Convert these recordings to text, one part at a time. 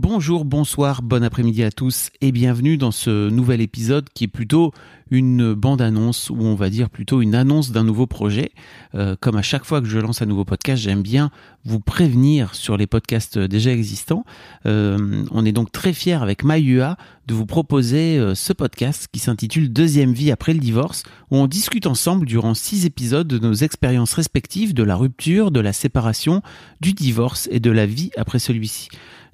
Bonjour, bonsoir, bon après-midi à tous et bienvenue dans ce nouvel épisode qui est plutôt une bande-annonce ou on va dire plutôt une annonce d'un nouveau projet. Euh, comme à chaque fois que je lance un nouveau podcast, j'aime bien vous prévenir sur les podcasts déjà existants. Euh, on est donc très fiers avec MyUA de vous proposer euh, ce podcast qui s'intitule Deuxième vie après le divorce, où on discute ensemble durant six épisodes de nos expériences respectives de la rupture, de la séparation, du divorce et de la vie après celui-ci.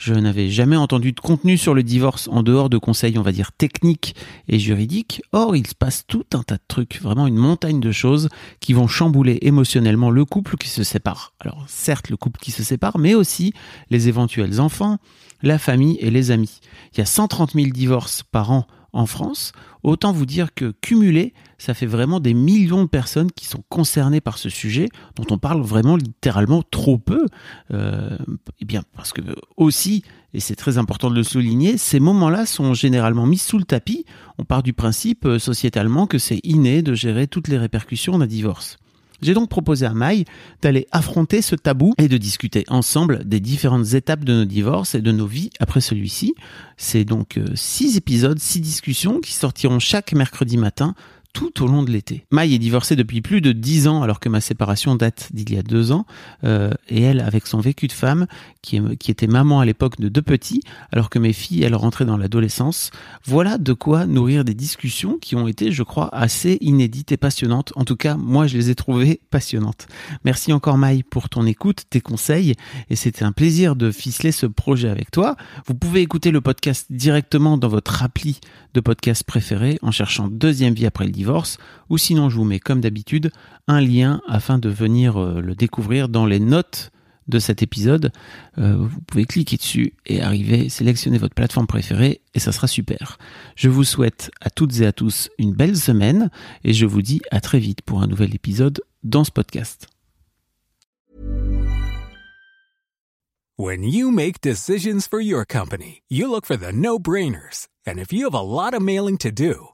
Je n'avais jamais entendu de contenu sur le divorce en dehors de conseils, on va dire, techniques et juridiques. Or, il se passe tout un tas de trucs, vraiment une montagne de choses qui vont chambouler émotionnellement le couple qui se sépare. Alors, certes, le couple qui se sépare, mais aussi les éventuels enfants, la famille et les amis. Il y a 130 000 divorces par an en France, autant vous dire que cumulé, ça fait vraiment des millions de personnes qui sont concernées par ce sujet, dont on parle vraiment littéralement trop peu. Euh, eh bien, parce que aussi, et c'est très important de le souligner, ces moments-là sont généralement mis sous le tapis. On part du principe euh, sociétalement que c'est inné de gérer toutes les répercussions d'un divorce. J'ai donc proposé à Maï d'aller affronter ce tabou et de discuter ensemble des différentes étapes de nos divorces et de nos vies après celui-ci. C'est donc euh, six épisodes, six discussions qui sortiront chaque mercredi matin tout au long de l'été. Maï est divorcée depuis plus de dix ans alors que ma séparation date d'il y a deux ans euh, et elle avec son vécu de femme qui, qui était maman à l'époque de deux petits alors que mes filles elles rentraient dans l'adolescence. Voilà de quoi nourrir des discussions qui ont été je crois assez inédites et passionnantes. En tout cas moi je les ai trouvées passionnantes. Merci encore Maï pour ton écoute, tes conseils et c'était un plaisir de ficeler ce projet avec toi. Vous pouvez écouter le podcast directement dans votre appli de podcast préféré en cherchant deuxième vie après le divorce ou sinon je vous mets comme d'habitude un lien afin de venir euh, le découvrir dans les notes de cet épisode. Euh, vous pouvez cliquer dessus et arriver, sélectionner votre plateforme préférée et ça sera super. Je vous souhaite à toutes et à tous une belle semaine et je vous dis à très vite pour un nouvel épisode dans ce podcast. When you make decisions for your company, you look for the no-brainers. And if you have a lot of mailing to do,